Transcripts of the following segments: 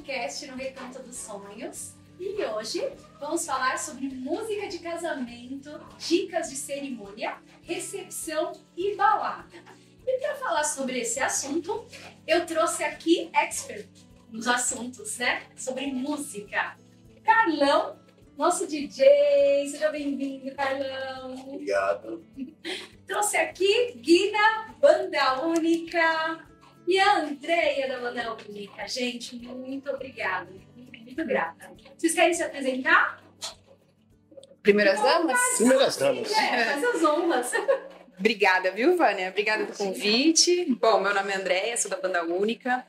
podcast no Recanto dos Sonhos. E hoje vamos falar sobre música de casamento, dicas de cerimônia, recepção e balada. E para falar sobre esse assunto, eu trouxe aqui expert nos assuntos, né? Sobre música. Carlão, nosso DJ, seja bem-vindo, Carlão. Obrigado. Trouxe aqui Guina, Banda Única, e a Andréia da Banda Única. Gente, muito obrigada. Muito grata. Vocês querem se apresentar? Primeiras damas? Primeiras damas. É, faz as honras. Obrigada, viu, Vânia? Obrigada pelo convite. Bom, meu nome é Andréia, sou da Banda Única.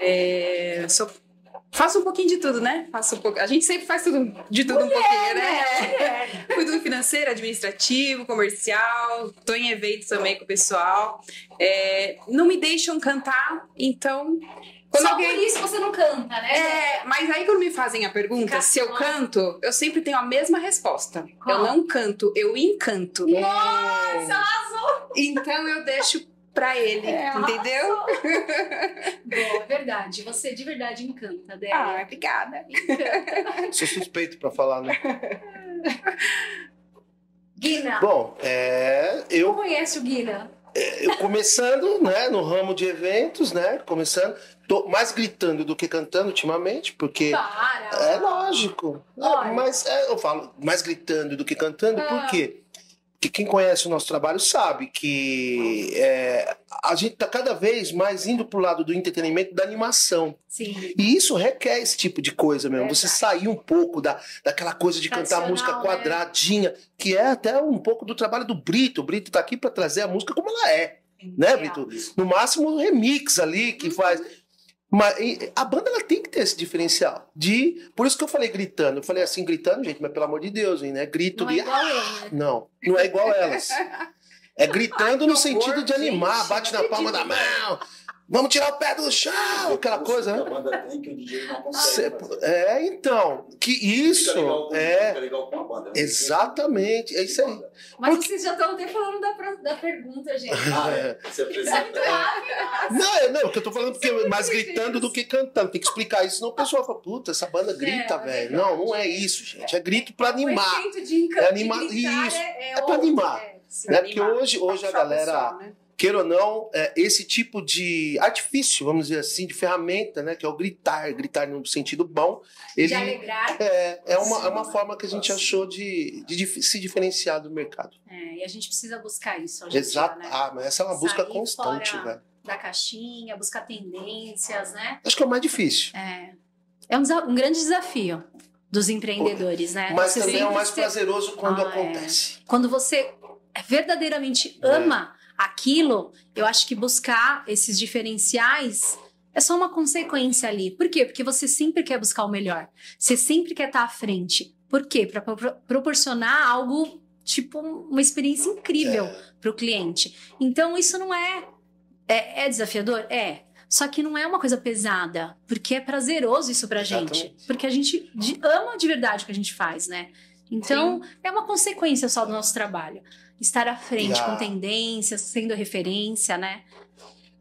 É, sou, faço um pouquinho de tudo, né? Faço um pouco, a gente sempre faz tudo, de tudo Mulher, um pouquinho, né? né? Cuido do financeiro, administrativo, comercial, tô em eventos também com o pessoal. É, não me deixam cantar, então. Quando Só alguém... por isso você não canta, né? É, mas aí quando me fazem a pergunta Fica se eu canto, eu sempre tenho a mesma resposta. Qual? Eu não canto, eu encanto. Nossa, arrasou! Então eu deixo pra ele, É, entendeu? Bom, é verdade. Você de verdade encanta, Débora. Ah, obrigada. Sou suspeito pra falar, né? Guina, Bom, é, eu, conhece o Guina? eu começando, né, no ramo de eventos, né, começando, tô mais gritando do que cantando ultimamente, porque Para! é lógico. É, Olha. mas é, eu falo mais gritando do que cantando, Ah. por quê? Porque quem conhece o nosso trabalho sabe que é, a gente tá cada vez mais indo pro lado do entretenimento, da animação. Sim. E isso requer esse tipo de coisa mesmo. Verdade. Você sair um pouco da, daquela coisa de cantar música né? quadradinha, que é até um pouco do trabalho do Brito. O Brito tá aqui para trazer a música como ela é, né. Brito? No máximo um remix ali que Uhum. faz. Mas a banda ela tem que ter esse diferencial. De, por isso que eu falei gritando. Eu falei assim, gritando, gente, mas pelo amor de Deus, hein, né? Grito Não é de. igual ele, né? Não, não é igual elas. É gritando Ai, no sentido horror, de animar, gente, bate na palma da mão. Vamos tirar o pé do chão, aquela coisa, né? A banda tem que o DJ não Cê- consegue. fazer. É, então, que Fica legal isso com- é fica legal com a banda. né? exatamente, é isso aí. Mas vocês já estão até falando da, da pergunta, gente. Ah, é. Você Isso é apresenta. Não, é, não, o que eu tô falando porque São mais gritando do que cantando, tem que explicar isso, senão o pessoal fala, puta, essa banda grita, É, é velho. verdade. Não, não é isso, gente, é grito pra O animar, É anima- de gritar isso, é, é pra animar. é. né? Porque Animar. hoje, hoje a galera, né? Queira ou não, é, esse tipo de artifício, vamos dizer assim, de ferramenta, né, que é o gritar, gritar no sentido bom, ele De alegrar. é, é, uma, é uma forma que a gente achou de, de dif- se diferenciar do mercado. É, e a gente precisa buscar isso Exato. dia, né? Ah, mas essa é uma busca Sair constante, fora velho. Da caixinha, buscar tendências, né? Acho que é o mais difícil. É, é um, um grande desafio dos empreendedores, né? Mas Você também é o mais prazeroso quando Ah, é. acontece. Quando você verdadeiramente É. ama aquilo, eu acho que buscar esses diferenciais é só uma consequência ali. Por quê? Porque você sempre quer buscar o melhor. Você sempre quer estar à frente. Por quê? Para proporcionar algo tipo uma experiência incrível É. para o cliente. Então isso não é, é é desafiador, é. Só que não é uma coisa pesada, porque é prazeroso isso pra gente. Porque a gente de- ama de verdade o que a gente faz, né? Então, é uma consequência só do nosso trabalho. Estar à frente a- com tendências, sendo referência, né?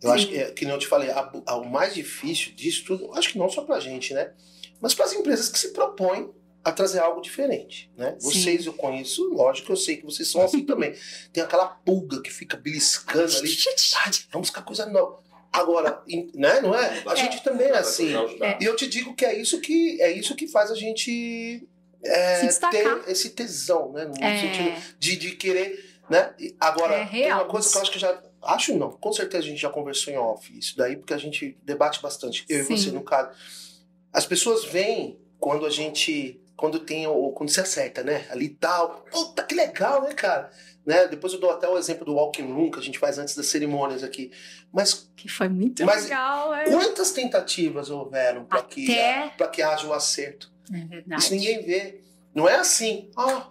Eu acho Sim. que, é, que nem eu te falei, a- a- o mais difícil disso tudo, acho que não só pra gente, né? Mas para as empresas que se propõem a trazer algo diferente, né? Sim. Vocês eu conheço, lógico, eu sei que vocês são assim também. Tem aquela pulga que fica beliscando ali. Ai, vamos buscar coisa nova. Agora, né, não é? A É. gente também é assim. É. E eu te digo que é isso que é isso que faz a gente é, Se destacar. ter esse tesão, né? No É. sentido de, de querer, né? Agora, É tem uma coisa que eu acho que já. Acho não, com certeza a gente já conversou em off isso daí, porque a gente debate bastante, eu Sim. e você no caso. As pessoas veem quando a gente. Quando tem o. Quando se acerta, né? Ali e tal. Puta, que legal, né, cara? Né? Depois eu dou até o exemplo do Walking Room que a gente faz antes das cerimônias aqui. Mas Que foi muito Mas legal, é. quantas tentativas houveram para que, Até- pra que haja o acerto? É verdade. Isso ninguém vê. Não é assim. Ah,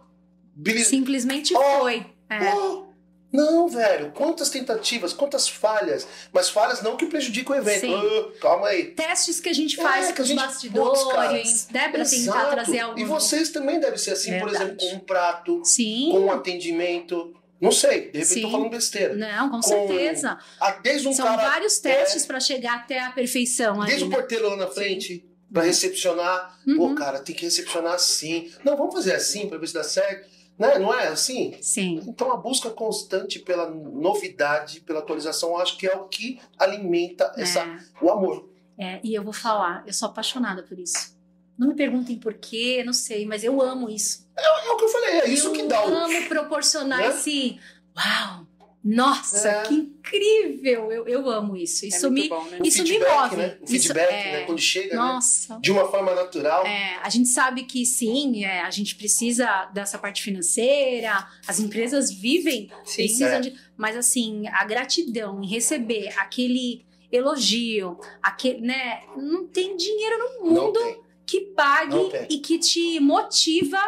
Billy. Simplesmente Oh, foi. É. Oh, não, velho. Quantas tentativas, quantas falhas. Mas falhas não que prejudicam o evento. Sim. Ah, calma aí. Testes que a gente É, faz que com os gente- bastidores, cara. né? Pra tentar Exato. trazer algo. E vocês também devem ser assim, por Verdade. exemplo, com um prato, Sim. com um atendimento. Não sei, de repente eu tô Sim. falando besteira. Não, com, Com- certeza. Ah, desde um São cara. vários testes pra chegar até a perfeição ali. Desde o né? porteiro lá na frente. Pra recepcionar. Pô, Uhum. cara, tem que recepcionar assim. Não, vamos fazer assim pra ver se dá certo. Né? Não é assim? Sim. Então a busca constante pela novidade, pela atualização, eu acho que é o que alimenta essa, É. o amor. É, e eu vou falar, eu sou apaixonada por isso. Não me perguntem por quê, não sei, mas eu amo isso. É o que eu falei, é isso eu que dá o. amo proporcionar Né? esse. Uau! Nossa, É. que incrível! Eu, eu amo isso. Isso é me. bom, né? o isso me feedback, move. Né? O Isso feedback, é- né? Quando chega né? Nossa. de uma forma natural. É, a gente sabe que sim, é, a gente precisa dessa parte financeira, as empresas vivem, Sim. precisam É. de. Mas assim, a gratidão em receber aquele elogio, aquele, né? Não tem dinheiro no mundo que pague e que te motiva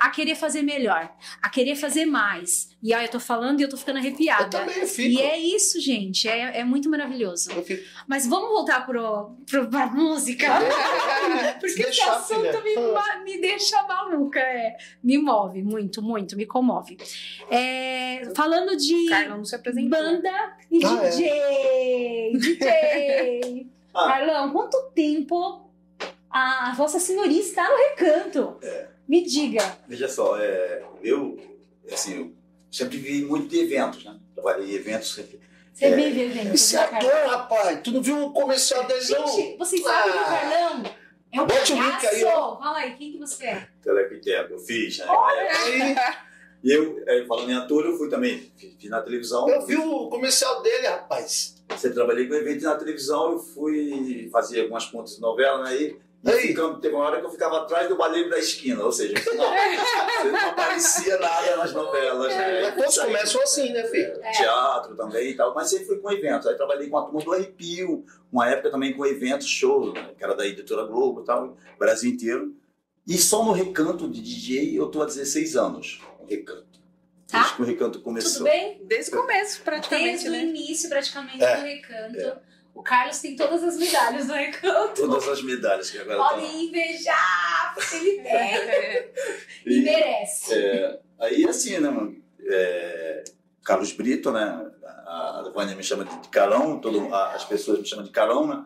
a querer fazer melhor, a querer fazer mais. E aí eu tô falando e eu tô ficando Eu arrepiada. também fico. E é isso, gente, é, é muito maravilhoso. Eu fico. Mas vamos voltar pro, pro, pra música. Porque esse assunto me, me deixa maluca, é. me move muito, muito, me comove. É, falando de banda e Ah, é. DJ, DJ. Ah. Carlão, quanto tempo a Vossa Senhoria está no recanto? Me diga. Veja só, é, eu, assim, eu sempre vi muito de eventos, né? Trabalhei em eventos. Você É. vive eventos, Esse né, Carlão? ator, rapaz, tu não viu o comercial dele, não? Gente, vocês sabem que o Ah. Carlão é um Bote o link aí, palhaço. Fala aí, quem que você é? Telequiteco, eu fiz, né? Aí, E eu, é, falando em ator, eu fui também, fiz, fiz na televisão. eu vi o comercial dele, rapaz. Você trabalhei com evento na televisão, eu fui fazer algumas pontas de novela, né? E Aí. teve uma hora que eu ficava atrás do baleiro da esquina, ou seja, não, você não aparecia nada nas novelas, né? Mas todos começam assim, né, filho? É. Teatro também e tal, mas sempre fui com eventos. Aí trabalhei com a turma do Arrepio, uma época também com eventos, show, né? que era da editora Globo e tal, Brasil inteiro. E só no recanto de DJ eu tô há 16 anos, no recanto. Tá. Desde que o recanto começou. Tudo bem? Desde o começo, praticamente, Desde o né? início, praticamente, É. do recanto. O Carlos tem todas as medalhas do recanto. Todas as medalhas que agora. Podem invejar, porque ele tem. É. E merece. É, aí assim, né, mano? É, Carlos Brito, né? A, a Vânia me chama de Carão, todo, a- as pessoas me chamam de Carão, né?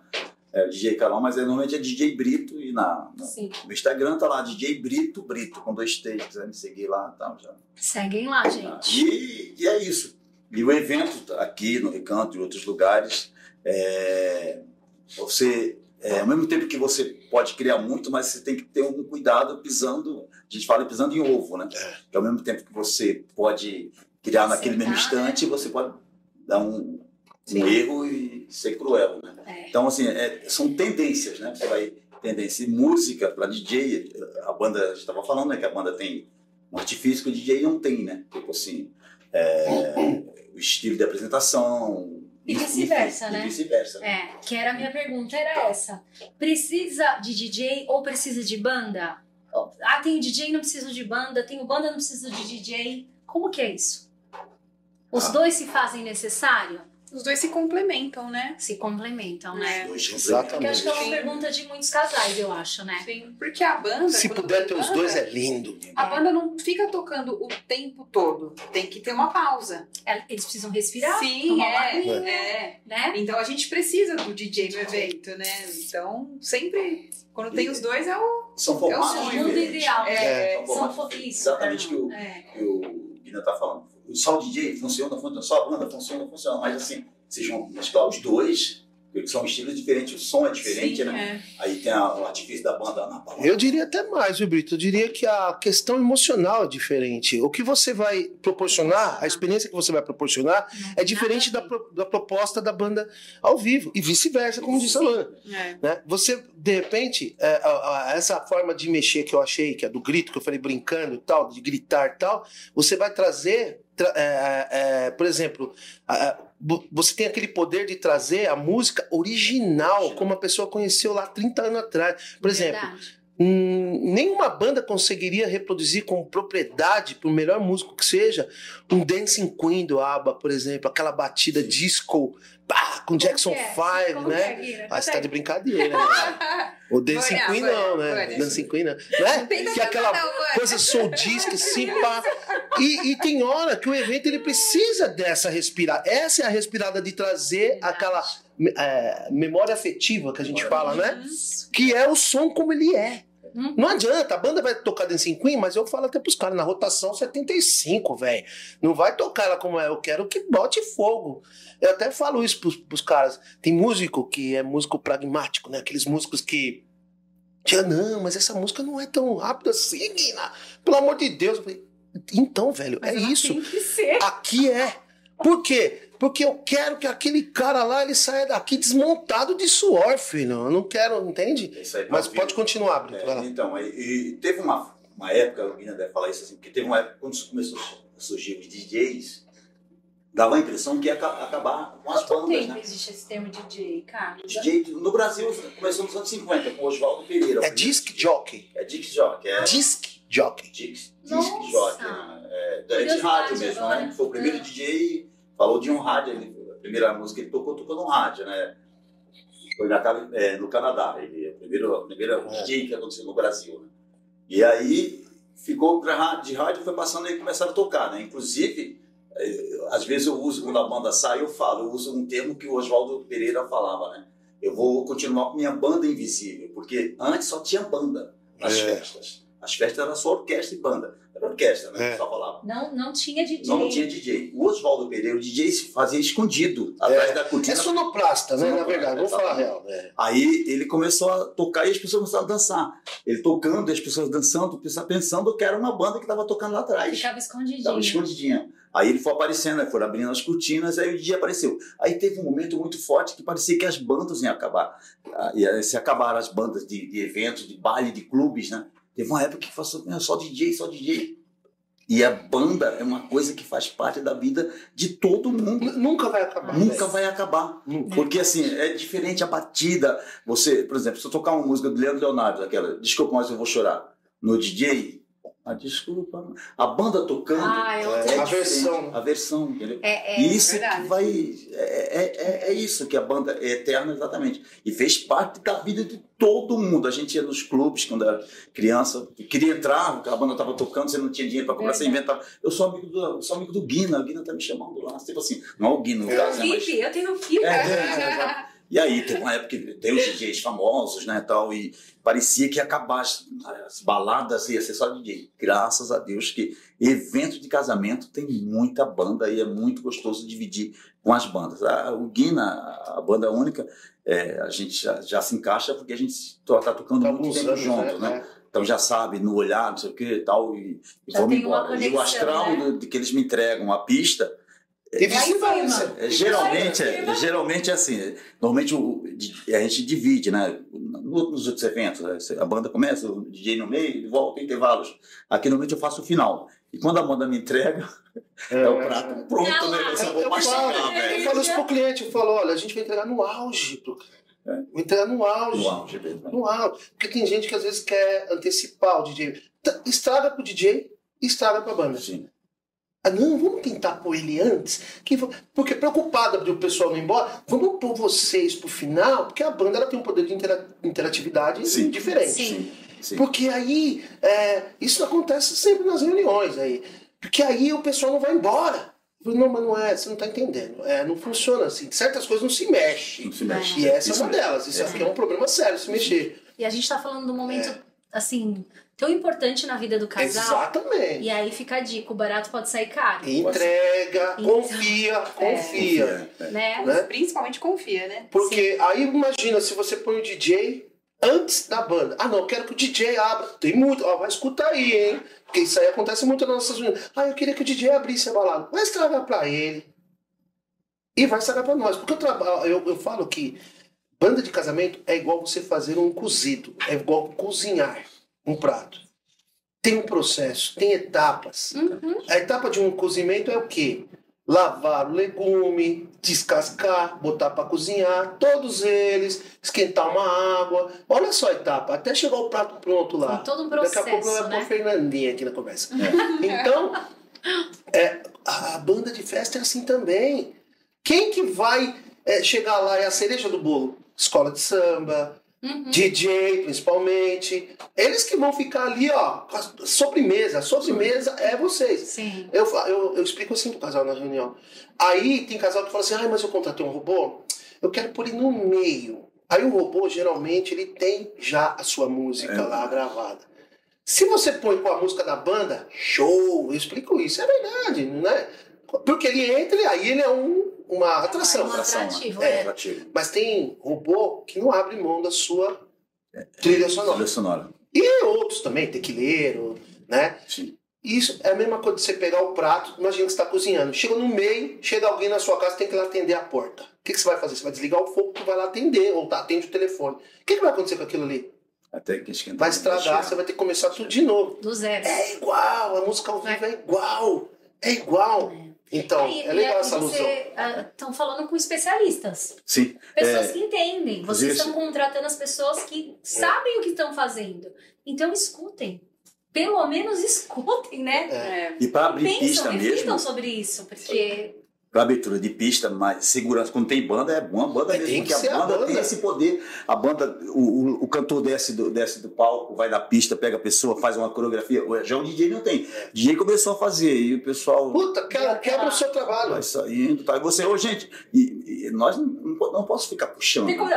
É, DJ Carão, mas é, normalmente é DJ Brito e na, na- Sim. no Instagram tá lá, DJ Brito Brito, com dois T's, quiser me seguir lá e tal. Já. Seguem lá, gente. E, e é isso. E o evento tá aqui no Recanto e em outros lugares, é, você, é, ao mesmo tempo que você pode criar muito, mas você tem que ter um cuidado pisando, a gente fala pisando em ovo, né? Que ao mesmo tempo que você pode criar naquele mesmo Acertar, instante, você pode dar um, um erro e ser cruel, né? É. Então, assim, é, são tendências, né? Você vai tendência. E música, para DJ, a banda, a gente estava falando, né? Que a banda tem um artifício que o DJ não tem, né? Tipo assim, é, o estilo de apresentação. E vice-versa, e né? vice-versa. É, que era a minha pergunta, era essa. Precisa de DJ ou precisa de banda? Ah, tem DJ não precisa de banda, tem o banda não precisa de DJ. Como que é isso? Os Ah. dois se fazem necessário? Os dois se complementam, né? Se complementam, né? É. Dois Exatamente. Porque acho que é uma Sim. pergunta de muitos casais, eu acho, né? Sim. Porque a banda. Se puder ter os dois, é lindo. A banda não fica tocando o tempo todo. Tem que ter uma pausa. É, Eles precisam respirar, Sim, tomar é, é. né? Então a gente precisa do DJ no evento, né? Então, sempre, quando tem os dois, é o. São É o mundo ideal. É, São São formatos Exatamente que o, É. que o Guina tá falando. O DJ funciona, funciona, só a banda funciona, funciona. Mas assim, vocês vão mesclar os dois, porque são estilos diferentes, o som é diferente, Sim, né? é. Aí tem a- o artifício da banda na palavra. Eu diria até mais, viu, Brito? Eu diria que a questão emocional é diferente. O que você vai proporcionar, a experiência que você vai proporcionar, é diferente da, pro- da proposta da banda ao vivo. E vice-versa, como disse a Luana. É. né? Você, de repente, é, a- a- essa forma de mexer que eu achei, que é do grito, que eu falei brincando e tal, de gritar e tal, você vai trazer, tra- é, é, por exemplo, a- você tem aquele poder de trazer a música original, como a pessoa conheceu lá 30 anos atrás. Por exemplo. Hum, nenhuma banda conseguiria reproduzir com propriedade, por melhor músico que seja, um Dancing Queen do ABBA, por exemplo, aquela batida disco pá, com Jackson Como que é? 5, Como né? é? Ah, você tá de brincadeira, né? O Dancing Vânia, Queen não, né? Vânia. Dancing Queen não. Né? Que é aquela coisa soul disc, assim, pá. E, e tem hora que o evento ele precisa dessa respirada. Essa é a respirada de trazer aquela é, memória afetiva que a gente fala, né? Que é o som como ele é. Uhum. Não adianta, a banda vai tocar Dancing Queen, mas eu falo até pros caras, na rotação 75, velho. Não vai tocar ela como é, eu quero que bote fogo. Eu até falo isso pros, pros caras. Tem músico que é músico pragmático, né? Aqueles músicos que. Já não, mas essa música não é tão rápida assim, Guina. Pelo amor de Deus. Então, velho, Mas é isso. Aqui é. Por quê? Porque eu quero que aquele cara lá ele saia daqui desmontado de suor, filho. Eu não quero, entende? Aí, Mas pode continuar, Brito. É, então, e, e teve uma, uma época, o Guina deve falar isso assim, porque teve uma época quando começou a surgir os DJs, dava a impressão que ia aca- acabar com as Quanto bandas, tempo né? existe esse termo DJ, Carlos? DJ no Brasil começou nos anos 50 com Oswaldo Pereira. É disc jockey. É disc jockey, é Disc jockey. disc, disc jockey, né? é, é de rádio mesmo, agora. né? Foi o primeiro. DJ, falou de um rádio, ele, a primeira música que ele tocou, tocou no rádio, né? Foi na, é, no Canadá, ele é o primeiro, o primeiro É. Que aconteceu no Brasil, né? E aí ficou pra rádio, de rádio foi passando e começaram a tocar, né? Inclusive, eh, às vezes eu uso, quando a banda sai, eu falo, eu uso um termo que o Oswaldo Pereira falava, né? Eu vou continuar com minha banda invisível, porque antes só tinha banda nas É. festas. As festas era só orquestra e banda. Era orquestra, né? É. Que só falava. Não, não tinha DJ. Não tinha DJ. O Oswaldo Pereira, o DJ se fazia escondido atrás da É cortina. sonoplasta, né? Na Sonoplasta, verdade, vamos falar a real. É. Aí ele começou a tocar e as pessoas começaram a dançar. Ele tocando, as pessoas dançando, pensando que era uma banda que estava tocando lá atrás. Ficava escondidinho. Estava escondidinha. Aí ele foi aparecendo, foram abrindo as cortinas, aí o dia apareceu. Aí teve um momento muito forte que parecia que as bandas iam acabar. Ah, E se acabaram as bandas de, de eventos, de baile, de clubes, né? Teve uma época que passou "Meu, só DJ, só DJ. E a banda é uma coisa que faz parte da vida de todo mundo. Nunca vai acabar. Nunca velho. vai acabar. Nunca. Porque assim, é diferente a batida. Você, por exemplo, se eu tocar uma música do Leandro Leonardo, aquela, desculpa, mas eu vou chorar, no DJ, ah, desculpa, a banda tocando. Ah, eu É, tenho- a versão. A versão, entendeu? É, é, E isso verdade. que vai. É, é, é- é isso que a banda é eterna, exatamente. E fez parte da vida de todo mundo. A gente ia nos clubes quando era criança, queria entrar, a banda estava tocando, você não tinha dinheiro para comprar, você Verdade. inventava. Eu sou amigo do, sou amigo do Guina, o Guina tá me chamando lá. Tipo assim, não o Guina, no É. caso, né? Mas, eu tenho. É, é, é, e aí, teve uma época que tem os DJs famosos, né, tal, e parecia que ia acabar as, as baladas, ia ser só DJ. Graças a Deus que evento de casamento tem muita banda e é muito gostoso dividir com as bandas. A, o Guina, a banda única, é, a gente já, já se encaixa porque a gente está tocando Tá muito tempo anos, junto, né? né? Então já sabe, no olhar, não sei o que e tal, e, e vamos embora. E o conexão, astral né? do- que eles me entregam a pista, E cima. é, geralmente, é, geralmente é assim. Normalmente o, a gente divide, né? No- Nos outros eventos, né? a banda começa, o DJ no meio, volta, intervalos. Aqui normalmente eu faço o final. E quando a banda me entrega, é, o prato pronto, Não, né? Eu vou Eu mastigar, falo, velho. eu falo isso pro cliente, eu falo, olha, a gente vai entregar no auge pro cara. É. Vou entregar no auge. No auge mesmo. No auge. Porque tem gente que às vezes quer antecipar o DJ. Estraga pro DJ e estraga pra banda. Sim. Ah, não, vamos tentar pôr ele antes. Que, porque preocupada de o pessoal não ir embora, vamos pôr vocês pro final, porque a banda ela tem um poder de intera- interatividade Sim. diferente. Sim. Sim. Porque aí, é, isso acontece sempre nas reuniões aí. Porque aí o pessoal não vai embora. Não, mas não é, você não tá entendendo. É, não funciona assim. Certas coisas não se mexem. Não se mexe. E essa Isso é uma delas. Isso É. aqui é um problema sério, se mexer. E a gente tá falando de um momento, É. assim, tão importante na vida do casal. Exatamente. E aí fica a dica, o barato pode sair caro, Entrega, Então, confia, é. confia. É, né? Né? Principalmente confia, né? Porque aí imagina se você põe o DJ antes da banda. Ah, não, eu quero que o DJ abra. Tem muito, ó, vai escutar aí, hein? Porque isso aí acontece muito nas nossas reuniões. Ah, eu queria que o DJ abrisse a balada. Vai estragar pra ele. E vai estragar pra nós. Porque eu, traba- eu, eu falo que banda de casamento é igual você fazer um cozido. É igual cozinhar um prato. Tem um processo, tem etapas. Uhum. A etapa de um cozimento é o quê? Lavar o legume, descascar, botar para cozinhar, todos eles, esquentar uma água. Olha só a etapa, até chegar o prato pronto lá. Tem todo um Daqui a pouco processo, pôr né? Fernandinha aqui na conversa. Então, é, a a banda de festa é assim também. Quem que vai é, chegar lá é a cereja do bolo? Escola de samba, Uhum. DJ, principalmente. Eles que vão ficar ali, ó, sobremesa. Sobremesa é vocês. Sim. Eu, eu, eu explico assim pro casal na reunião. Aí tem casal que fala assim, ai, mas eu contratei um robô, eu quero pôr ele no meio. Aí o robô, geralmente, ele tem já a sua música É. lá gravada. Se você põe com a música da banda, show, eu explico isso, é verdade, né? Porque ele entra e aí ele é um, uma atração. um atrativo, né? é. Atrativo. Mas tem robô que não abre mão da sua trilha sonora. Trilha sonora. E outros também, tequileiro, né? Sim. Isso é a mesma coisa de você pegar o prato, imagina que você está cozinhando. Chega no meio, chega alguém na sua casa, tem que ir lá atender a porta. O que, que você vai fazer? Você vai desligar o fogo, tu vai lá atender, ou tá, atende o telefone. O que, que vai acontecer com aquilo ali? Até que esquenta. Vai estragar, você vai ter que começar tudo de novo. Do zero. É igual, a música ao vivo é igual. É igual. Então, E- é legal aí essa alusão. Estão falando com especialistas. Sim. Pessoas É, que entendem. Vocês estão contratando as pessoas que sabem o que estão fazendo. Então escutem. Pelo menos escutem, né? É. E para abrir Pensam, pista reflitam mesmo, sobre isso, porque para abertura de pista, mas segurança, quando tem banda, é uma banda É, mesmo, tem que porque ser a a banda, banda. tem esse poder. A banda, o, o, o cantor desce do, desce do palco, vai na pista, pega a pessoa, faz uma coreografia. Já o DJ não tem. O DJ começou a fazer, e o pessoal Puta, quebra, quebra o seu trabalho. vai saindo, tá? E você, ô gente, e, e nós não, não, não posso ficar puxando. tem como não.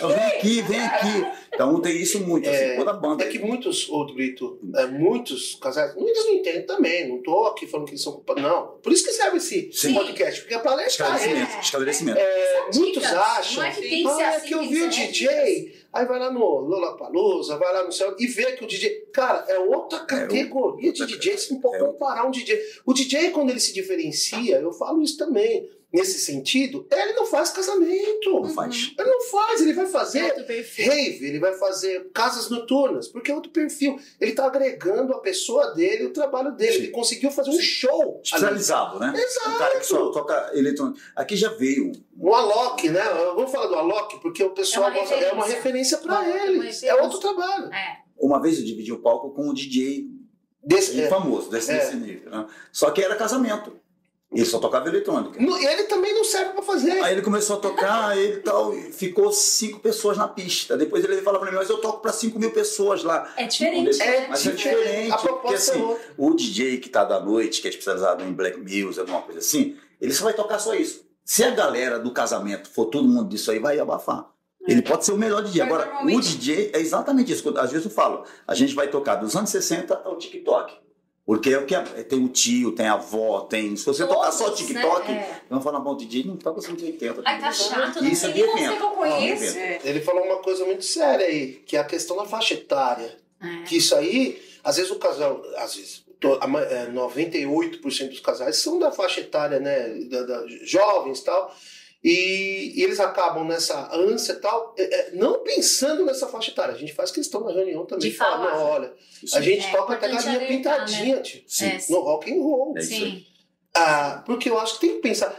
Eu vem aqui, vem aqui. Então tem isso muito, É, assim, toda a banda. É que muitos, ô Brito, é, muitos casais, muitos não entendem também, não tô aqui falando que eles são culpados, não. Por isso que serve esse Sim. Podcast, porque é pra alertar. Esclarecimento, É. esclarecimento. É, muitos Dicas. acham, Não é que tem que ser ah, é assim, que eu vi o DJ, aí vai lá no Lollapalooza, vai lá no céu e vê que o DJ, cara, é outra categoria de outra DJ, você não pode é comparar um DJ. O DJ, quando ele se diferencia, eu falo isso também, nesse sentido, ele não faz casamento. Não faz. Ele não faz, ele vai É fazer outro perfil. rave, ele vai fazer casas noturnas, porque é outro perfil. Ele está agregando a pessoa dele, o trabalho dele. Sim. Ele conseguiu fazer um show. ali. Especializado, né? Um cara que só toca eletrônico. Aqui já veio. O Alok, né? Eu vou falar do Alok, porque o pessoal É uma gosta, é uma referência para uma eles. referência. É outro trabalho. É. Uma vez eu dividi o palco com um DJ Desse, é. famoso, desse, É. desse nível. Né? Só que era casamento. Ele só tocava eletrônica. No- ele também não serve para fazer. Aí ele começou a tocar, ele tal, ficou cinco pessoas na pista. Depois ele fala pra mim, mas eu toco pra cinco mil pessoas lá. É diferente. É né? Mas é diferente, A porque proposta assim, é outra. o DJ que tá da noite, que é especializado em black music, alguma coisa assim, ele só vai tocar só isso. Se a galera do casamento for todo mundo disso aí, vai abafar. Ele pode ser o melhor DJ. Mas Agora, normalmente- o DJ é exatamente isso. Às vezes eu falo, a gente vai tocar dos anos 60 ao TikTok. Porque é o que é- tem o tio, tem a avó, tem. Se você tocar só Todos, TikTok, né? Vão falar, bom, DJ não toca 180. Ai, tá chato, não Isso é sei nem de você evento. que eu conheço. Ele falou uma coisa muito séria aí, que é a questão da faixa etária. É. Que isso aí, às vezes o casal, às vezes, to- a ma- é, 98% dos casais são da faixa etária, né? Da, da- jovens e tal. E, e eles acabam nessa ânsia e tal, é, é, não pensando nessa faixa etária. A gente faz questão na reunião também De falar, falar. não, olha, Isso a gente É toca até galinha né? pintadinha, tio, Sim. É, no rock and roll. É. Sim. Ah, porque eu acho que tem que pensar.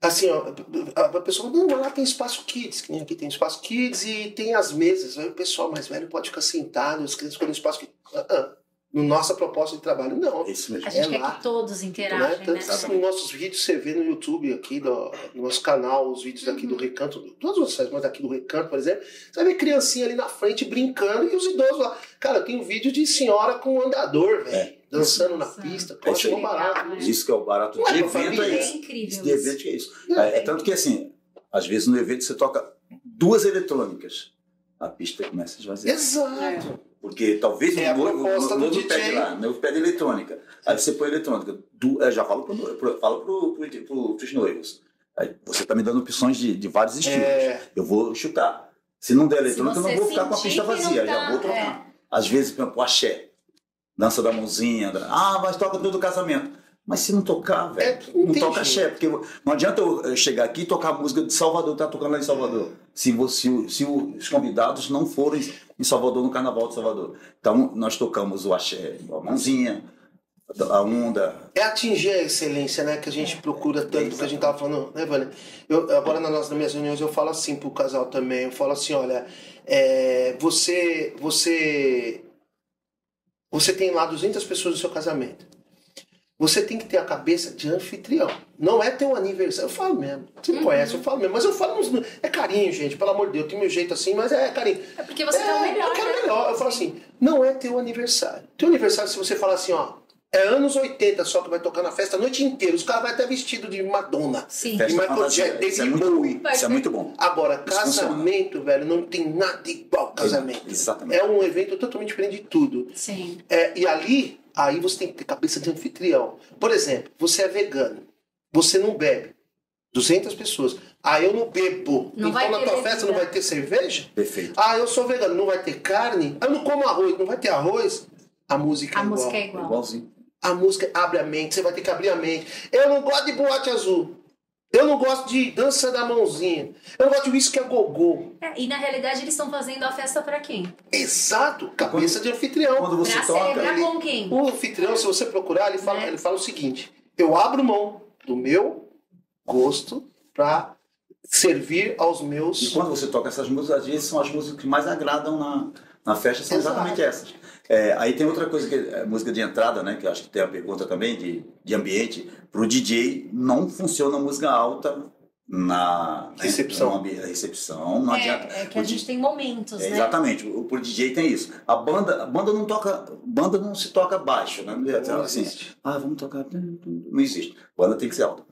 Assim, ó, a pessoa, não, mas lá tem espaço kids, que nem aqui tem espaço kids e tem as mesas. Aí o pessoal mais velho pode ficar sentado, as crianças ficam no espaço kids. Ah, ah. No nossa proposta de trabalho, não. É isso mesmo. A gente É quer lá. que todos Né? interagem, Tanto né? que nos nossos vídeos você vê no YouTube aqui, do, no nosso canal, os vídeos daqui do Uhum. Recanto, todos os sites, mas daqui do Recanto, por exemplo, você vai ver criancinha ali na frente brincando e os idosos lá. Cara, eu tenho vídeo de senhora com andador, velho, É. dançando na pista. É Pode um aí. barato. Né? Isso que é o barato de é pra evento, é É isso. incrível De evento é isso. É. É, é tanto que assim, às vezes no evento você toca duas eletrônicas, a pista começa a esvaziar. Exato. Porque talvez É o noivo proposta o do noivo DJ. pede lá, o pede eletrônica. Aí você põe eletrônica. Du, eu já falo pro, pro, falo pro, pro, pro, pros noivos. Aí você tá me dando opções de, de vários estilos. É, Eu vou chutar. Se não der eletrônica, eu não vou ficar com a pista vazia, já tá- vou trocar. é. Às vezes, por exemplo, o axé. Dança da mãozinha. Ah, mas toca tudo do casamento. Mas se não tocar, velho, É, não toca axé. Porque não adianta eu eu chegar aqui e tocar a música de Salvador, tá tocando lá em Salvador. Se, você, se os convidados não forem em Salvador, no Carnaval de Salvador. Então, nós tocamos o axé, a mãozinha, a onda. é atingir a excelência, né? Que a gente procura tanto, que a gente tava falando, né, Vânia? Eu, agora nas, nossas- nas minhas reuniões eu falo assim pro casal também. Eu falo assim, olha, é, você, você, você tem lá 200 pessoas no seu casamento. Você tem que ter a cabeça de anfitrião. Não é ter um aniversário. Eu falo mesmo. Você me conhece, eu falo mesmo. Mas eu falo. nos- É carinho, gente. Pelo amor de Deus. Eu tenho meu jeito assim, mas é carinho. É porque você é, quer o melhor. Eu quero né? melhor. Eu falo assim: não é teu aniversário. Teu aniversário, se você falar assim, ó. É anos 80 só que vai tocar na festa a noite inteira. Os caras vão até vestido de Madonna. Sim. Festa Michael. Jackson, Isso é David Bowie. Vai Isso é muito bom. Agora, Isso funciona. casamento, velho, não tem nada igual casamento. Exatamente. É um evento totalmente diferente de tudo. Sim. É, e ali, aí você tem que ter cabeça de anfitrião. Por exemplo, você é vegano, você não bebe. 200 pessoas. Ah, eu não bebo. Não então na tua bebida. festa não vai ter cerveja? Perfeito. Ah, eu sou vegano, não vai ter carne? Ah, eu não como arroz, não vai ter arroz? A música A é igual. música é igual. Igualzinho. A música abre a mente, você vai ter que abrir a mente. Eu não gosto de boate azul. Eu não gosto de dança da mãozinha. Eu não gosto de uísque a gogô. É, e na realidade eles estão fazendo a festa pra quem? Exato, cabeça de anfitrião. Quando você pra toca, ele- com quem? O anfitrião, se você procurar, ele fala, Né? ele fala o seguinte: eu abro mão do meu gosto para servir aos E meus. quando você toca essas músicas, às vezes são as músicas que mais agradam na, na festa, são Exato. exatamente essas. É, aí tem outra coisa que é música de entrada, né? Que eu acho que tem a pergunta também de, de ambiente. Pro DJ não funciona música alta na Recepção. no ambi- recepção, não adianta. É, é que a O gente tem momentos, é, né? Exatamente, o, pro DJ tem isso. A banda, a banda não toca, banda não se toca baixo, né? Não assim, existe. ah, vamos tocar. Não existe. Banda tem que ser alta.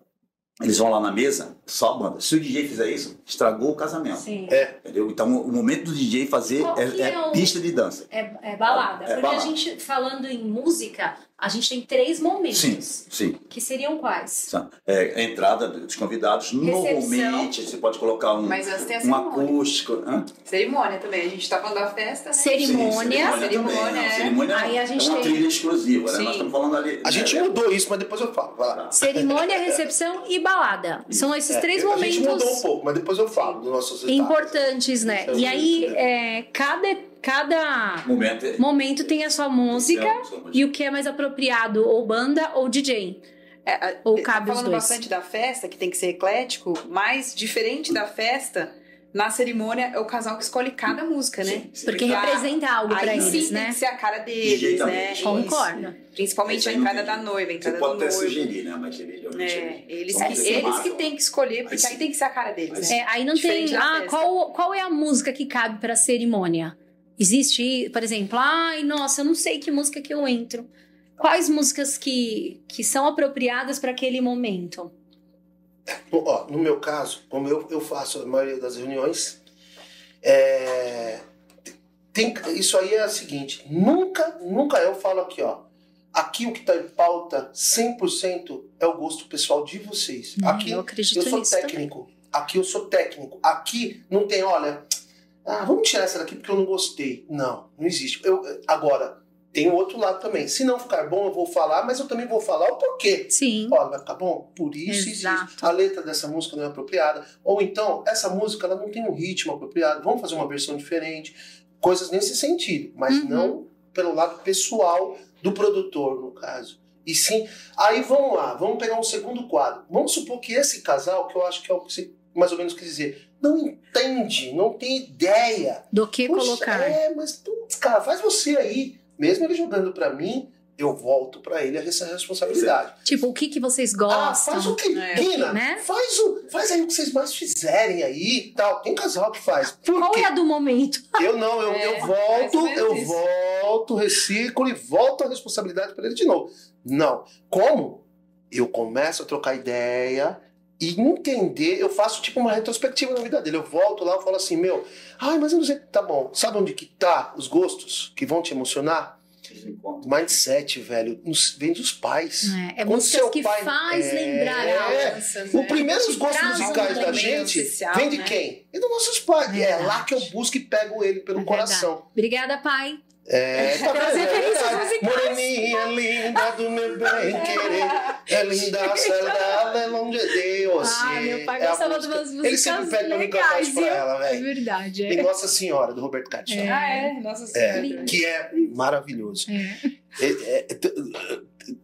Eles vão lá na mesa, só a banda. Se o DJ fizer isso, estragou o casamento. Sim. É. Entendeu? Então o momento do DJ fazer é, é é o- pista de dança. É, é balada. É Porque balada. a gente, falando em música, a gente tem três momentos. Sim, sim. Que seriam quais? É, a entrada dos convidados, normalmente você pode colocar um, Mas antes tem a um cerimônia. acústico. Hã? Cerimônia também. A gente tá falando da festa, né? Cerimônia. Sim, cerimônia, também, né? é. Cerimônia Aí a gente é uma tem- trilha exclusiva, né? Sim. Nós estamos falando ali. A gente né? mudou isso, mas depois eu falo. Vai lá. Cerimônia, recepção e balada. São esses É, três a gente mudou um momentos pouco, mas depois eu falo nossos etapas. importantes, né? É E aí, é, cada, Momento é- momento tem a sua música e o que é mais apropriado, ou banda ou DJ. É, a- Ou tá cabe os falando dois. bastante da festa, que tem que ser eclético, mas diferente da festa, na cerimônia é o casal que escolhe cada música, né? Sim, sim. Porque Ah, representa algo pra Aí sim eles, tem né? que ser a cara deles, né? Concordo. Principalmente a aí entrada tem- da noiva, a Você entrada pode do até sugerir, né? Mas ele. É, eles, que, eles que têm que escolher, porque Mas aí tem que ser a cara deles, né? É, aí não Diferente tem. Ah, qual, qual é a música que cabe pra cerimônia? Existe, por exemplo, ai, nossa, eu não sei que música que eu entro. Quais músicas que, que são apropriadas para aquele momento? Ó, no meu caso, como eu, eu faço a maioria das reuniões, é, tem, isso aí é o seguinte, nunca, nunca eu falo aqui, ó. Aqui o que está em pauta 100% é o gosto pessoal de vocês. Aqui eu eu sou nisso também. técnico. Aqui eu sou técnico. Aqui não tem, olha, ah, vamos tirar essa daqui porque eu não gostei. Não, não existe. Eu, agora, tem o outro lado também. Se não ficar bom, eu vou falar, mas eu também vou falar o porquê. Sim. Olha, vai ficar bom? Por isso, Exato. isso. A letra dessa música não é apropriada. Ou então, essa música ela não tem um ritmo apropriado. Vamos fazer uma versão diferente. Coisas nesse sentido. Mas Uhum. não pelo lado pessoal do produtor, no caso. E sim, aí vamos lá, vamos pegar um segundo quadro. Vamos supor que esse casal, que eu acho que é o que você mais ou menos quis dizer, não entende, não tem ideia. Do que Puxa, colocar. É, mas, putz, cara, faz você aí. Mesmo ele jogando pra mim, eu volto pra ele essa responsabilidade. Tipo, o que, que vocês Ah, gostam? faz o que? É. Guina, Né? faz, o, faz aí o que vocês mais fizerem aí e tal. Tem casal que faz. Por Qual quê? é a do momento? Eu não, eu, É, eu volto, eu isso. volto, reciclo e volto a responsabilidade para ele de novo. Não. Como? Eu começo a trocar ideia e entender, eu faço tipo uma retrospectiva na vida dele. Eu volto lá e falo assim, meu, ai, mas eu não sei, tá bom, sabe onde que tá os gostos que vão te emocionar? Mindset, velho, vem dos pais. É, é Quando seu que pai- faz é, lembrar é. O primeiro Te gostos musicais da gente vem de né? quem? É dos nossos pais. E é Verdade. lá que eu busco e pego ele pelo É coração. Obrigada, pai. É, tá vendo? É. Moreninha linda do meu bem querer, é linda, saudável, é longe de você. Ah, meu pai É a gostava de umas músicas Ele sempre pede pra mim cantar isso pra ela, É velho. verdade. Tem É. Nossa Senhora, do Roberto Carlos. É. Ah, é? Nossa É, Senhora. que é maravilhoso. É. É, é,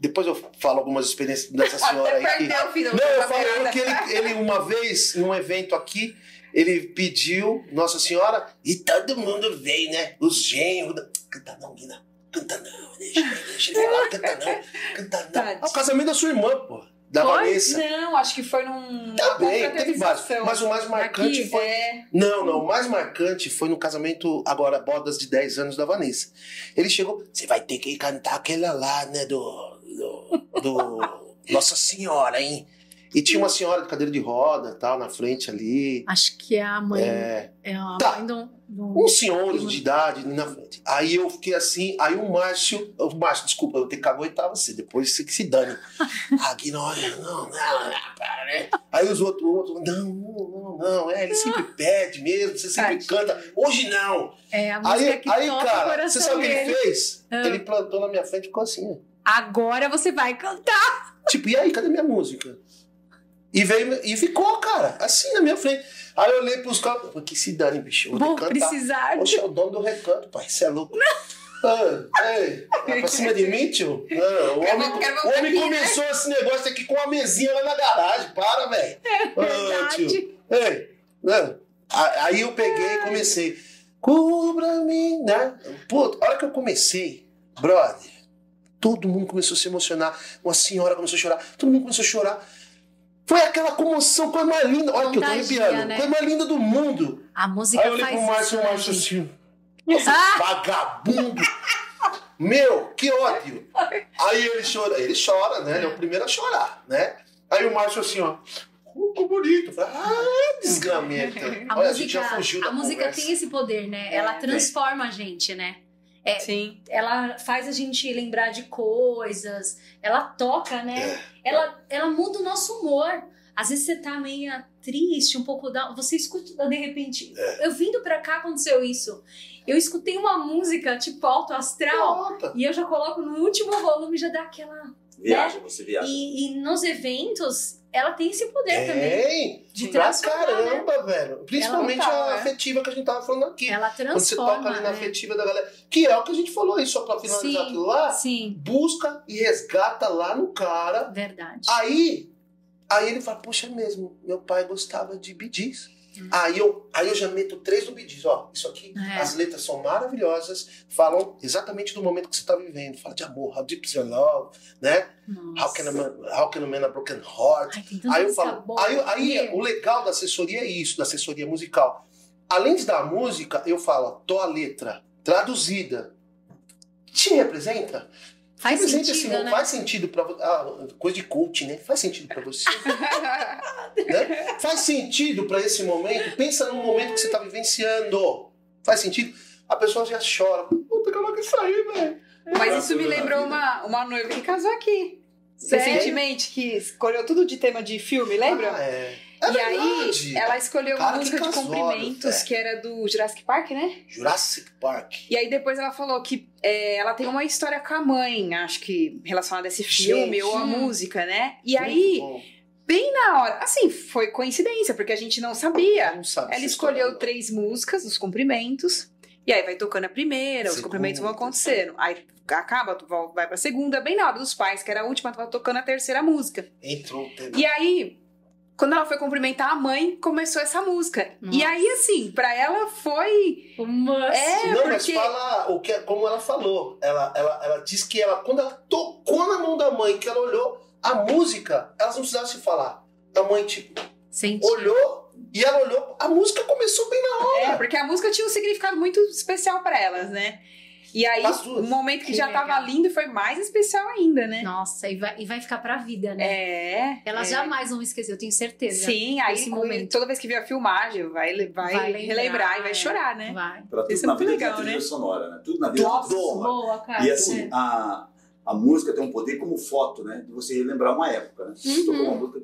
depois eu falo algumas experiências dessa senhora aí que... perdeu o final Não, eu falo que ele, ele uma vez, num evento aqui, ele pediu Nossa Senhora e todo mundo veio, né? Os genros. da- Canta não, Guina. Canta não, deixa, deixa ele falar, canta não, canta não. É o casamento da sua irmã, pô. Da Foi? Vanessa. Não, acho que foi num. Tá bem, teve vários. Mas o mais marcante Aqui, foi. É, Não, não, o mais marcante foi no casamento, agora, bodas de 10 anos da Vanessa. Ele chegou, você vai ter que cantar aquela lá, né, do. do, do Nossa Senhora, hein? E tinha uma senhora de cadeira de roda tal, na frente ali. Acho que é a mãe. É, É a Tá. mãe do. do- um senhor de idade na frente. Aí eu fiquei assim, aí o Márcio, o Márcio, desculpa, eu tenho que caguetar você, depois você que se dane. Aqui não, não, não, não, né? Aí os outros, outro, não, não, não, não, é, ele sempre pede mesmo, você sempre Tadinho. canta. Hoje não. É a música Aí, que aí cara, você sabe o que ele fez? Ah. Ele plantou na minha frente e ficou assim. Agora você vai cantar. Tipo, e aí, cadê minha música? E veio e ficou, cara, assim na minha frente. Aí eu olhei pros caras, "Pô, que se dane, bicho, eu vou Vou precisar. Poxa, é o dono do recanto, pai, você é louco. Ah, ei, vai pra cima de mim, tio? Não, o homem, quero o homem aqui, começou esse negócio aqui com uma mesinha lá na garagem. Para, velho. Ah, tio. Verdade. Ei, não. A- Aí eu peguei e comecei. Cubra-me, né? Pô, a hora que eu comecei, brother, todo mundo começou a se emocionar. Uma senhora começou a chorar, todo mundo começou a chorar. Foi aquela comoção, coisa mais linda. Olha que eu tô arrepiando. né? Coisa mais linda do mundo. A música Aí eu olhei pro Márcio, isso, o né, Márcio assim. Esse Ah! vagabundo! Meu, que ódio! Aí ele chora, ele chora, né? Ele é o primeiro a chorar, né? Aí o Márcio assim, ó. "Uh, Que bonito. Ah, desgramenta. A Olha, a gente já música, fugiu da a música conversa. tem esse poder, né? É, Ela tem. transforma a gente, né? Sim. Ela faz a gente lembrar de coisas, ela toca, né? É. Ela, ela muda o nosso humor. Às vezes você tá meio triste, um pouco da. Você escuta de repente. É. Eu vindo pra cá aconteceu isso. Eu escutei uma música tipo alto astral e eu já coloco no último volume já dá aquela. Viaja, você viaja. E, e nos eventos ela tem esse poder também Tem! de Pra transformar, né? caramba, velho. Principalmente a né? afetiva que a gente tava falando aqui. Ela Quando você transforma. toca ali na né? afetiva da galera. Que é o que a gente falou aí, só pra finalizar Sim. aquilo lá. Sim, Busca e resgata lá no cara verdade. Aí, aí ele fala, poxa, é mesmo, meu pai gostava de bidis. Aí, eu, aí eu já meto três do bidis, ó, isso aqui, É. as letras são maravilhosas, falam exatamente do momento que você está vivendo, fala de amor, how deep is your love, né? Nossa. How can, a man, how can a man a broken heart? Ai, Aí eu falo, boa. aí, aí o legal da assessoria é isso, da assessoria musical. Além de dar a música, eu falo, tô a letra traduzida. Te representa? Faz Representa sentido, esse- né? Faz sentido pra você. Ah, coisa de coach, né? Faz sentido pra você. né? Faz sentido pra esse momento? Pensa num momento que você tá vivenciando. Faz sentido? A pessoa já chora. Puta, coloca isso aí, velho. Mas isso me lembrou uma, uma noiva que casou aqui. Recentemente, que escolheu tudo de tema de filme, lembra? Ah, é. É e verdade. aí, ela escolheu uma Cara, música de casório, cumprimentos, velho. que era do Jurassic Park, né? Jurassic Park. E aí depois ela falou que é, ela tem uma história com a mãe, acho que relacionada a esse filme Gente. ou a música, né? E Muito aí, bom. bem na hora, assim, foi coincidência, porque a gente não sabia. Eu não sabe Ela escolheu história, três músicas dos cumprimentos. E aí vai tocando a primeira, os cumprimentos vão acontecendo. Aí acaba, vai pra segunda, bem na hora dos pais, que era a última, tava tocando a terceira música. Entrou o tema. E aí, quando ela foi cumprimentar a mãe, começou essa música. Nossa. E aí, assim, pra ela foi. Uma... É, não, mas porque. fala o que, como ela falou. Ela, ela, ela disse que ela, quando ela tocou na mão da mãe, que ela olhou a música, elas não precisavam se falar. A mãe, tipo, Senti. olhou e ela olhou, a música começou bem na hora. É, porque a música tinha um significado muito especial pra elas, né? E aí, o momento que, Que já legal. tava lindo foi mais especial ainda, né? Nossa, e vai, e vai ficar pra vida, né? É. Elas é. jamais vão esquecer, eu tenho certeza. Sim, aí esse momento. toda vez que vê a filmagem, vai, vai, Vai lembrar, relembrar e vai é. chorar, né? Vai. Pra tudo Isso é na muito vida legal, tem né? sonora, né? Tudo na vida Nossa, tem sonora. boa, cara. E assim, a, a música tem um poder como foto, né? De você relembrar uma época, né? Você Uhum. tocou uma música.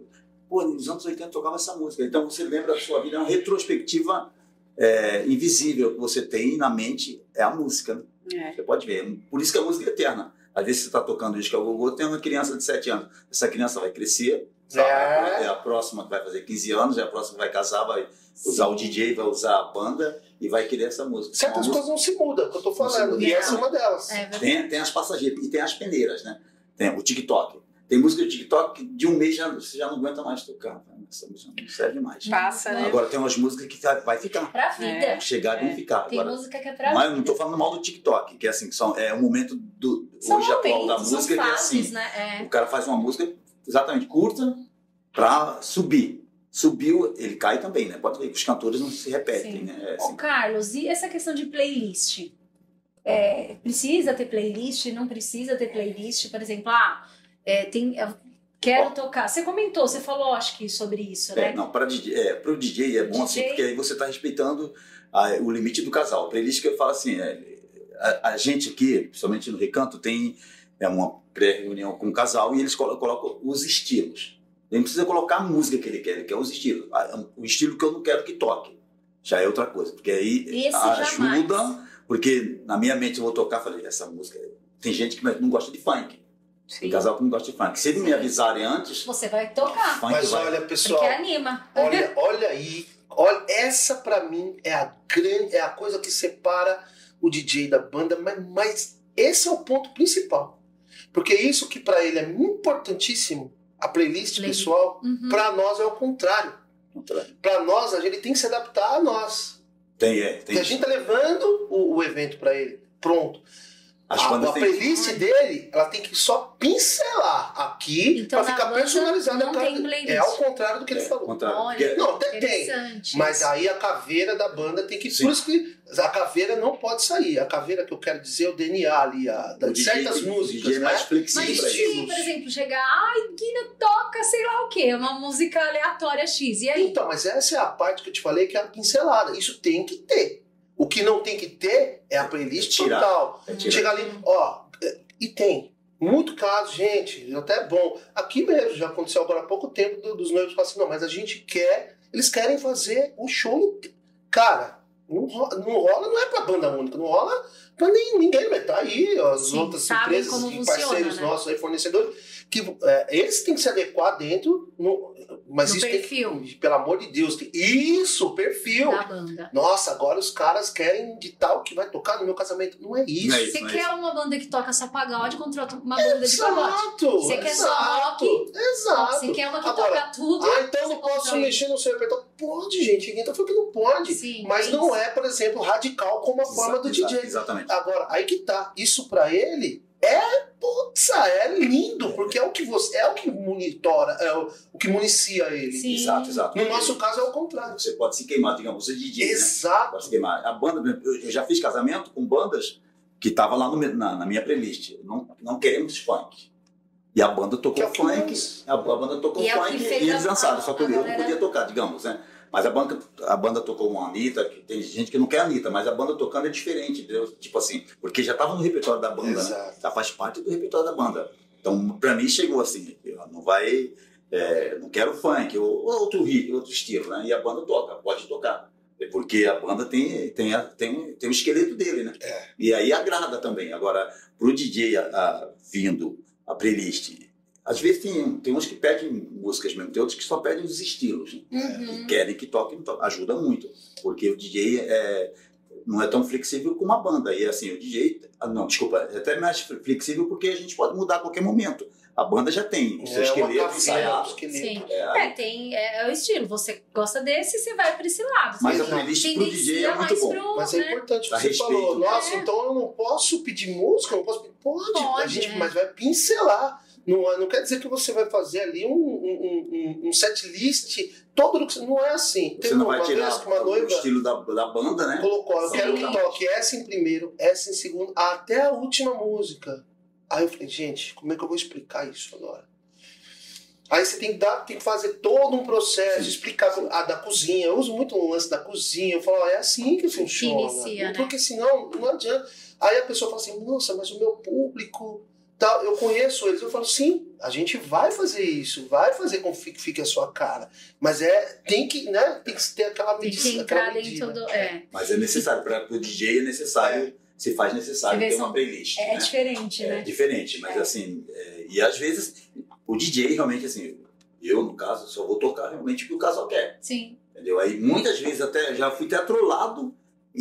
Pô, nos anos 80 tocava essa música. Então você lembra da sua vida, é uma retrospectiva é, invisível que você tem na mente, é a música. né? É. Você pode ver. Por isso que a música é eterna. Às vezes você está tocando disco ao Gogô, tem uma criança de 7 anos. Essa criança vai crescer, É. é a próxima que vai fazer 15 anos, é a próxima que vai casar, vai usar o DJ, vai usar a banda e vai querer essa música. Certas Uma coisas não se mudam, é o que eu se falando. E essa é uma delas. É tem, tem as passageiras e tem as peneiras, né? Tem o TikTok. Tem música de TikTok que de um mês já, você já não aguenta mais tocar. Essa música não serve mais. Passa, né? Agora tem umas músicas que tá- vai ficar. Pra vida. É. Chegar e vão ficar. Tem Agora, música que é pra mas eu não tô falando mal do TikTok, que é assim, que são, é um momento do, São hoje atual da música que é fases, assim. né? O cara faz uma música exatamente curta pra subir. Subiu, ele cai também, né? Pode ver que os cantores não se repetem, Sim. né? É Ô, assim. Carlos, e essa questão de playlist? É, precisa ter playlist? Não precisa ter playlist? Por exemplo, ah, é, tem, eu quero tocar. Você comentou, você falou, acho que sobre isso, É, né? não, para é, pro DJ é bom assim, DJ. porque aí você está respeitando a- o limite do casal. A playlist que eu falo assim, é, a, a gente aqui, principalmente no Recanto, tem é, uma pré-reunião com o casal e eles colo- colocam os estilos. Ele não precisa colocar a música que ele quer, ele quer os estilos. O estilo que eu não quero que toque. Já é outra coisa, porque aí Esse ajuda, jamais. porque na minha mente eu vou tocar, falei, essa música. Tem gente que não gosta de funk. Tem Sim. casal que não gosta de funk. Se eles me avisarem antes, Você vai tocar, funk Mas vai. olha, porque pessoal, anima. olha, olha aí, olha, essa pra mim é a grande, é a coisa que separa o DJ da banda, mas, mas esse é o ponto principal. Porque isso que pra ele é importantíssimo, a playlist, pessoal, Uhum. pra nós é o contrário. Pra nós, a gente tem que se adaptar a nós. Tem, é. Tem Porque a gente tá levando o, o evento pra ele. Pronto. As a, a playlist dele, ela tem que só pincelar aqui Então, pra ficar personalizada. não tem playlist. É ao contrário do que ele É, falou. contrário. Olha, Não, até tem. Mas aí a caveira da banda tem que. Sim. Por isso que a caveira não pode sair. A caveira que eu quero dizer é o DNA ali, a, da, o de DJ certas músicas. DJ é né? mais flexível Mas se, por exemplo, chegar, ai, Guina toca sei lá o quê, uma música aleatória X. E aí? Então, mas essa é a parte que eu te falei que é a pincelada. Isso tem que ter. O que não tem que ter é a playlist É tirar. total. É. Chega ali, ó, é, e tem. Muito caso, gente, até é bom. Aqui mesmo, já aconteceu agora há pouco tempo do- dos noivos falam assim, não, mas a gente quer, eles querem fazer o show. Cara, não rola, não rola, não é pra banda única, não rola pra nem, ninguém, mas tá aí, ó, as Sim, outras empresas e funciona, parceiros né? nossos aí, fornecedores, que é, eles têm que se adequar dentro, no, mas No isso perfil. tem que, pelo amor de Deus, tem- isso, perfil. Da banda. Nossa, agora os caras querem de tal que vai tocar no meu casamento. Não é isso. Não é isso. Você mas- quer uma banda que toca só pagode, contrata uma banda de pagode. Exato! Você quer só exato, rock? Exato. Você quer uma que Agora, toca tudo. Ah, então eu não posso mexer no seu repertório. Pode, gente. Ninguém tá falando que não pode. Sim, mas é não é, por exemplo, radical como a forma do DJ. Exatamente. Agora, aí que tá. Isso pra ele é, putz, é lindo, porque é o que você, é o que monitora, é o, o que municia ele. Sim. Exato, exato. No nosso caso é o contrário. Você pode se queimar, digamos, você é DJ, né? Exato. Pode se queimar. A banda, eu já fiz casamento com bandas que tava lá no na, na minha playlist. Não, não queremos funk. E a banda tocou Que é o que funk, a, a banda tocou E é funk fez e eles dançaram, só que eu não podia tocar, digamos, né? Mas a banda, a banda tocou uma Anitta, que tem gente que não quer Anitta, mas a banda tocando é diferente, entendeu? Tipo assim, porque já tava no repertório da banda, né? Exato. Já faz parte do repertório da banda. Então, pra mim, chegou assim, não vai... é, não quero funk, ou, ou outro ritmo, outro estilo, né? E a banda toca, pode tocar. É Porque a banda tem, tem, tem, tem o esqueleto dele, né? É. E aí agrada também. Agora, pro DJ a, a- vindo a playlist, às vezes tem, tem uns que pedem músicas mesmo, tem outros que só pedem os estilos. Né? Uhum. E querem que toquem, to- ajuda muito. Porque o DJ é, não é tão flexível como a banda. E assim, o DJ, ah, não, desculpa, é até mais flexível porque a gente pode mudar a qualquer momento. A banda já tem o seu É uma esqueleto caveira, um ensaiado. Sim. É, É, tem, é, é o estilo. Você gosta desse, você vai pra esse lado. mas a playlist pro DJ é muito bom. pro, Mas é né? importante, Dá você respeito. falou, nossa, É. então eu não posso pedir música, eu não posso pedir. Pode, Pode, a gente, é. mas vai pincelar. Não, não quer dizer que você vai fazer ali um, um, um, um set list todo. do que- Não é assim. Você Teve não uma vai tirar vez que uma o noiva estilo da, da banda, né? colocou, eu quero que toque essa em primeiro, essa em segundo, até a última música. Aí eu falei, gente, como é que eu vou explicar isso agora? Aí você tem que, dar, tem que fazer todo um processo, Sim. explicar a da cozinha. Eu uso muito o lance da cozinha. Eu falo, ó, é assim que funciona. inicia, né? Porque senão não adianta. Aí a pessoa fala assim, nossa, mas o meu público. Tal, eu conheço eles. Eu falo, sim, a gente vai fazer isso, vai fazer com que fique a sua cara. Mas é, tem que, né? Tem que ter aquela Tem medida. que aquela entrar medida. dentro do. É, Mas é necessário, para o DJ é necessário, se faz necessário ter uma playlist. é né? diferente, É né? diferente, mas É. assim, é, e às vezes o DJ realmente assim, eu no caso só vou tocar realmente o que o casal quer, Sim, entendeu? Aí muitas vezes até já fui até trollado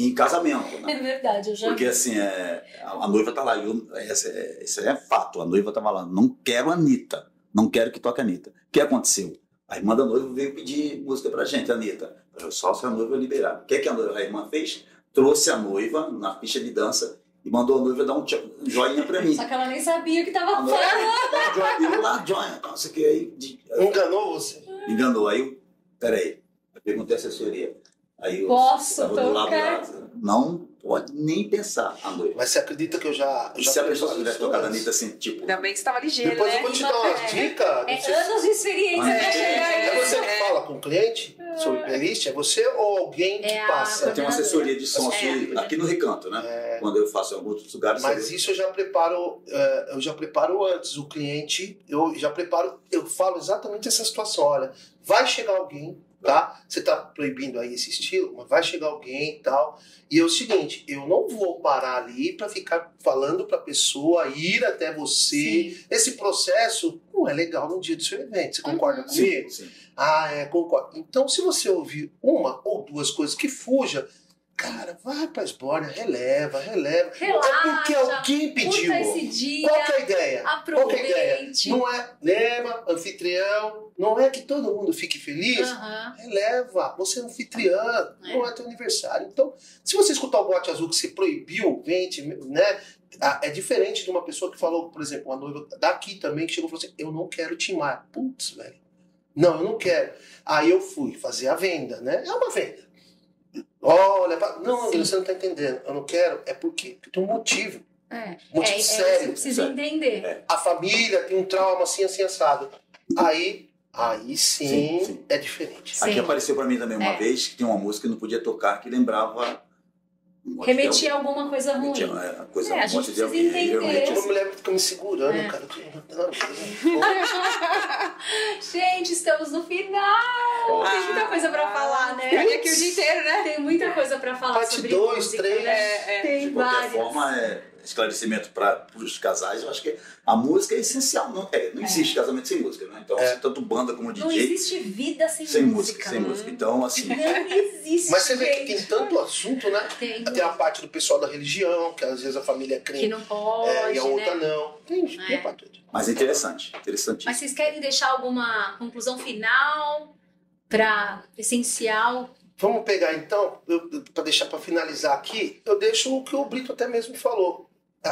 em casamento, né? é verdade. Eu já Porque assim, é, a, a noiva tá lá, eu, essa, é, isso é fato, a noiva tava lá, não quero a Anitta. Não quero que toque a Anitta. O que aconteceu? A irmã da noiva veio pedir música pra gente, Anitta. Só se a noiva liberar. O que, é que a, noiva, a irmã fez? Trouxe a noiva na pista de dança e mandou a noiva dar um, joinha pra mim. Só que ela nem sabia o que tava A falando. eu lá, joinha, não sei o que. Aí, de- Enganou você? enganou. Aí eu, peraí, eu perguntei à assessoria. Aí eu Posso tava do lado tocar? lá, não pode nem pensar a noiva. Mas você acredita que eu já. já Se a pessoa tivesse tocado a? Anitta assim, tipo. Ainda bem que você estava ligeiro, Depois né? eu vou te dar umas É. dicas. É se- anos de experiência Mas pra é- chegar É aí. você que fala com o cliente sobre playlist? É você ou alguém que É passa? Eu tenho uma assessoria de som É. assim, aqui no Recanto, né? É, Quando eu faço em alguns lugares. mas isso eu já preparo, é, eu já preparo antes. O cliente, eu já preparo, eu falo exatamente essa situação. Olha, vai chegar alguém, tá? Você tá proibindo aí esse estilo, mas vai chegar alguém e tal. E é o seguinte, eu não vou parar ali para ficar falando para a pessoa ir até você. Sim. Esse processo não é legal no dia do seu evento. Você concorda Uhum. comigo? Sim, sim. Ah, é, concordo. Então, se você ouvir uma ou duas coisas que fuja, cara, vai pra esbórnia, releva, releva. Relaxa, porque alguém pediu. Esse dia, Qual é a ideia? Qual que é a ideia? aproveite. Não é lema, anfitrião, não é que todo mundo fique feliz. Aham. Releva, você é anfitriã, É. não é teu aniversário. Então, se você escutar o bote azul que você proibiu, vende, né? ah, É diferente de uma pessoa que falou, por exemplo, uma noiva daqui também, que chegou e falou assim: Eu não quero timar. Putz, velho. Não, eu não quero. Aí eu fui fazer a venda, né? É uma venda. Olha, não, Sim. você não tá entendendo. Eu não quero, é porque porque tem um motivo. É, Motivo é, é, sério. você precisa sério. entender. A família tem um trauma assim, assim, assado. Aí, aí sim, Sim, sim. é diferente. Sim. Aqui apareceu pra mim também uma É. vez que tem uma música que não podia tocar que lembrava. Remetia a alguma coisa ruim. Remetia a coisa É, a gente de precisa alguém. entender. Realmente, Uma mulher fica me segurando, É. cara. eu. Gente, estamos no final. Tem muita coisa pra falar, né? Ficaria aqui o dia inteiro, né? Tem muita coisa pra falar Parte sobre dois, música, três. né? É, é. Tem De qualquer várias. forma, é esclarecimento para os casais. Eu acho que a música é essencial. Não, é, não existe casamento sem música, né? Então, É. assim, tanto banda como Não DJ, existe vida sem, sem música. música. Sem música. Então, assim, Não existe. Mas você vê que tem tanto assunto, né? Tem, Tem a parte do pessoal da religião, que às vezes a família é que crente não pode, é, e a outra né? não. Tem, tem É. tudo. mas é interessante. Interessantíssimo. Mas vocês querem deixar alguma conclusão final pra essencial? Vamos pegar então, para deixar para finalizar aqui, eu deixo o que o Brito até mesmo falou.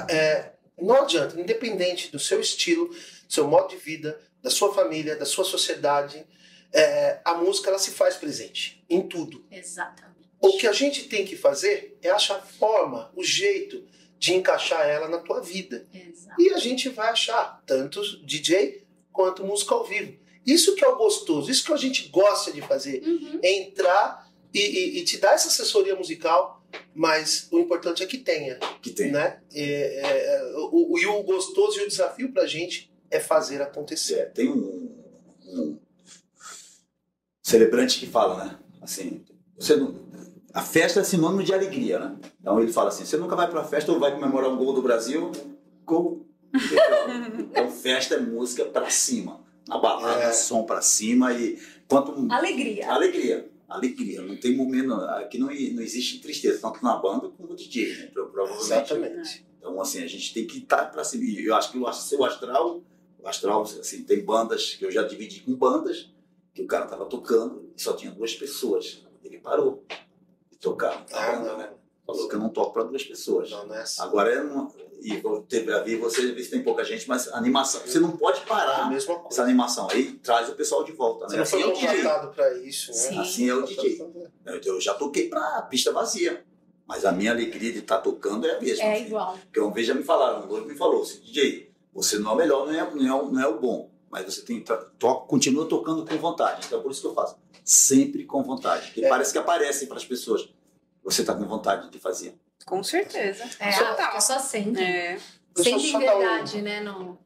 É, não adianta, independente do seu estilo, do seu modo de vida, da sua família, da sua sociedade, é, a música ela se faz presente em tudo. Exatamente. O que a gente tem que fazer é achar a forma, o jeito de encaixar ela na tua vida. Exato. E a gente vai achar tanto DJ quanto música ao vivo. Isso que é o gostoso, isso que a gente gosta de fazer. Uhum. É entrar e, e- e te dar essa assessoria musical, mas o importante é que tenha, Que tem. né? É, é, o, o- e o gostoso e o desafio pra gente é fazer acontecer. É, tem um, um celebrante que fala, né? Assim, você não, a festa é sinônimo de alegria, né? Então ele fala assim: você nunca vai pra festa ou vai comemorar um gol do Brasil? Gol. Então festa é música pra cima. Na balada, É. som pra cima e quanto Alegria. alegria. Alegria, não tem momento, aqui não, não existe tristeza, tanto na banda como no DJ, né? Pro- Provavelmente. Exatamente. Então, assim, a gente tem que estar para cima. Eu acho que o seu astral, o astral, assim, tem bandas que eu já dividi com bandas, que o cara tava tocando e só tinha duas pessoas. Ele parou de tocar a Ah, banda, né? Falou que eu não toco para duas pessoas. Não, não é assim. Agora é uma, e vou- teve a ver você vê se tem pouca gente, mas animação. Você não pode É parar mesma essa animação aí, traz o pessoal de volta, Você né? não Assim foi é o DJ. contratado pra isso, né? Sim. Assim é o DJ. Eu eu já toquei para pista vazia. Mas a minha alegria de estar tocando é a mesma. É assim. igual. Porque uma vez já me falaram, um me falou assim, DJ, você não é o melhor, não é, não é, o- não é o bom, mas você tem to, continua tocando com vontade. Então é por isso que eu faço. Sempre com vontade. Porque É. parece que aparece para as pessoas. Você está com vontade de fazer. Com certeza. É, eu só sente. É. Sente só em dar um- verdade, né? No...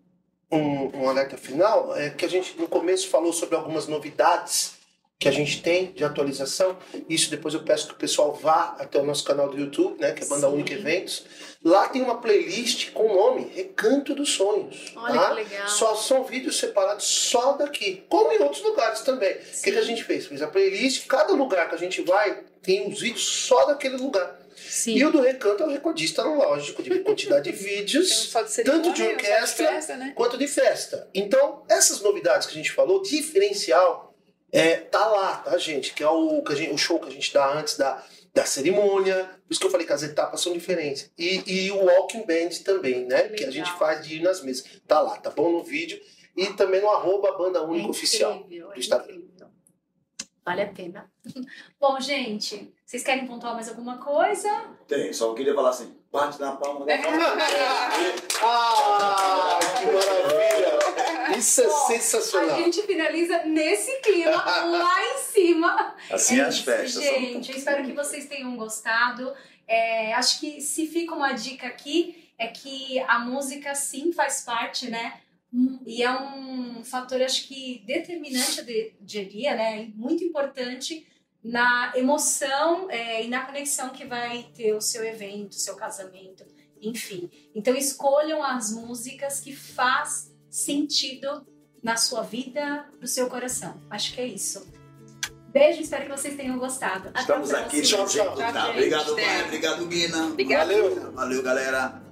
um, um alerta final é que a gente no começo falou sobre algumas novidades que a gente tem de atualização. Isso depois eu peço que o pessoal vá até o nosso canal do YouTube, né, que é Banda Sim. Única Eventos. Lá tem uma playlist com o nome Recanto dos Sonhos. Olha tá? que legal. Só são vídeos separados só daqui, como em outros lugares também. O que, que a gente fez? Fez a playlist, cada lugar que a gente vai tem os vídeos só daquele lugar. Sim. E o do Recanto é o recordista lógico de quantidade de vídeos, só de tanto de orquestra, festa, né? quanto de festa. Então, essas novidades que a gente falou, diferencial, é, tá lá, tá, gente? Que é o, que a gente- o show que a gente dá antes da, da cerimônia. Por isso que eu falei que as etapas são diferentes. E, e o Walking Band também, né? Que Que a legal. gente faz de ir nas mesas. Tá lá, tá bom no vídeo. E também no arroba Banda Única É Oficial. é do Instagram. incrível. Vale a pena. Bom, gente, vocês querem pontuar mais alguma coisa? Tem, só queria falar assim, bate na palma da mão. Ah, que maravilha! Isso é Bom, sensacional. A gente finaliza nesse clima, lá em cima. Assim É as isso, festas. Gente, eu espero que vocês tenham gostado. É, acho que se fica uma dica aqui, é que a música sim faz parte, né? E é um fator, acho que determinante, de- diria, né? Muito importante na emoção é, e na conexão que vai ter o seu evento, o seu casamento, enfim. Então escolham as músicas que faz sentido na sua vida, no seu coração. Acho que é isso. Beijo, espero que vocês tenham gostado. Até a Estamos aqui. Tchau, tchau. Tá, Tchau, Obrigado. Vânia. Obrigado, Guina. Valeu. Valeu, galera.